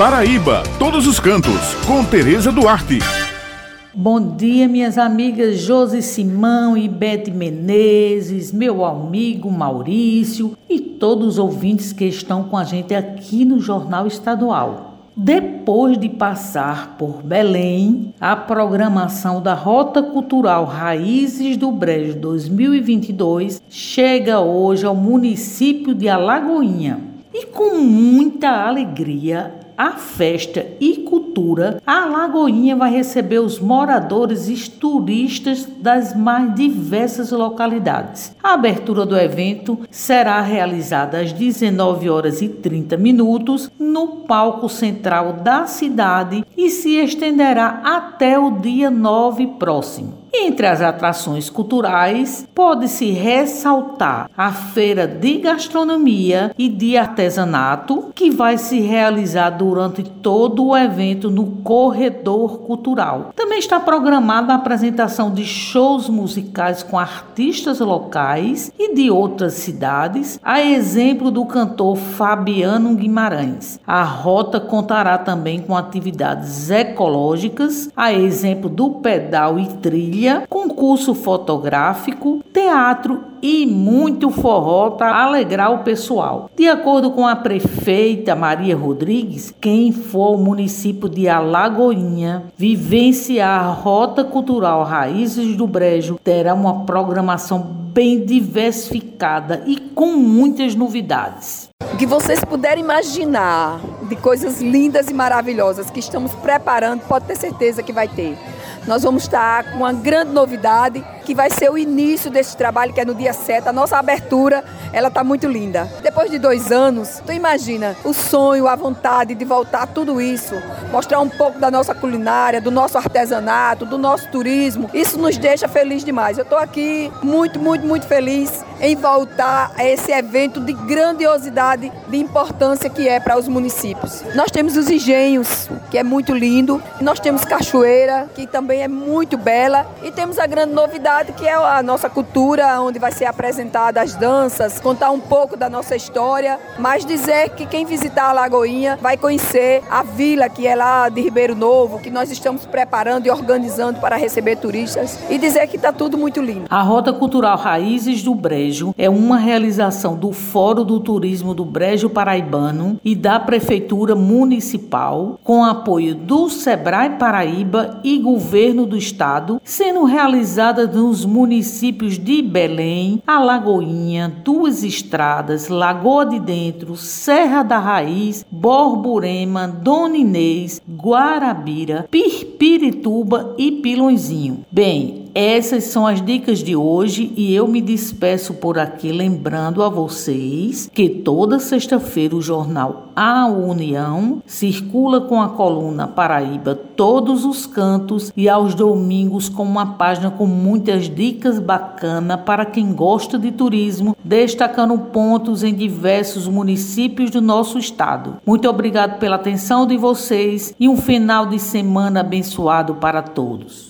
Paraíba, todos os cantos, com Tereza Duarte. Bom dia, minhas amigas Josi Simão e Bete Menezes, meu amigo Maurício e todos os ouvintes que estão com a gente aqui no Jornal Estadual. Depois de passar por Belém, a programação da Rota Cultural Raízes do Brejo 2022 chega hoje ao município de Alagoinha. E com muita alegria, a festa e cultura, a Lagoinha vai receber os moradores e turistas das mais diversas localidades. A abertura do evento será realizada às 19 horas e 30 minutos no palco central da cidade e se estenderá até o dia 9 próximo. Entre as atrações culturais, pode-se ressaltar a Feira de Gastronomia e de Artesanato, que vai se realizar durante todo o evento no Corredor Cultural. Também está programada a apresentação de shows musicais com artistas locais e de outras cidades, a exemplo do cantor Fabiano Guimarães. A rota contará também com atividades ecológicas, a exemplo do pedal e trilha trilha, concurso fotográfico, teatro e muito forró para alegrar o pessoal. De acordo com a prefeita Maria Rodrigues, quem for ao município de Alagoinha vivenciar a Rota Cultural Raízes do Brejo terá uma programação bem diversificada e com muitas novidades. O que vocês puderem imaginar de coisas lindas e maravilhosas que estamos preparando, pode ter certeza que vai ter. Nós vamos estar com uma grande novidade, que vai ser o início desse trabalho, que é no dia 7. A nossa abertura, ela está muito linda. Depois de dois anos, tu imagina o sonho, a vontade de voltar tudo isso, mostrar um pouco da nossa culinária, do nosso artesanato, do nosso turismo. Isso nos deixa feliz demais. Eu estou aqui muito, muito, muito feliz em voltar a esse evento de grandiosidade, de importância que é para os municípios. Nós temos os engenhos, que é muito lindo, nós temos cachoeira, que também é muito bela, e temos a grande novidade que é a nossa cultura, onde vai ser apresentada as danças, contar um pouco da nossa história, mas dizer que quem visitar a Lagoinha vai conhecer a vila que é lá de Ribeiro Novo, que nós estamos preparando e organizando para receber turistas, e dizer que está tudo muito lindo. A Rota Cultural Raízes do Brejo Brejo é uma realização do Fórum do Turismo do Brejo Paraibano e da Prefeitura Municipal, com apoio do Sebrae Paraíba e Governo do Estado, sendo realizada nos municípios de Belém, Alagoinha, Duas Estradas, Lagoa de Dentro, Serra da Raiz, Borborema, Dona Inês, Guarabira, Pirpirituba e Pilõezinho. Bem, essas são as dicas de hoje e eu me despeço por aqui lembrando a vocês que toda sexta-feira o jornal A União circula com a coluna Paraíba todos os cantos e aos domingos com uma página com muitas dicas bacanas para quem gosta de turismo, destacando pontos em diversos municípios do nosso estado. Muito obrigado pela atenção de vocês e um final de semana abençoado para todos.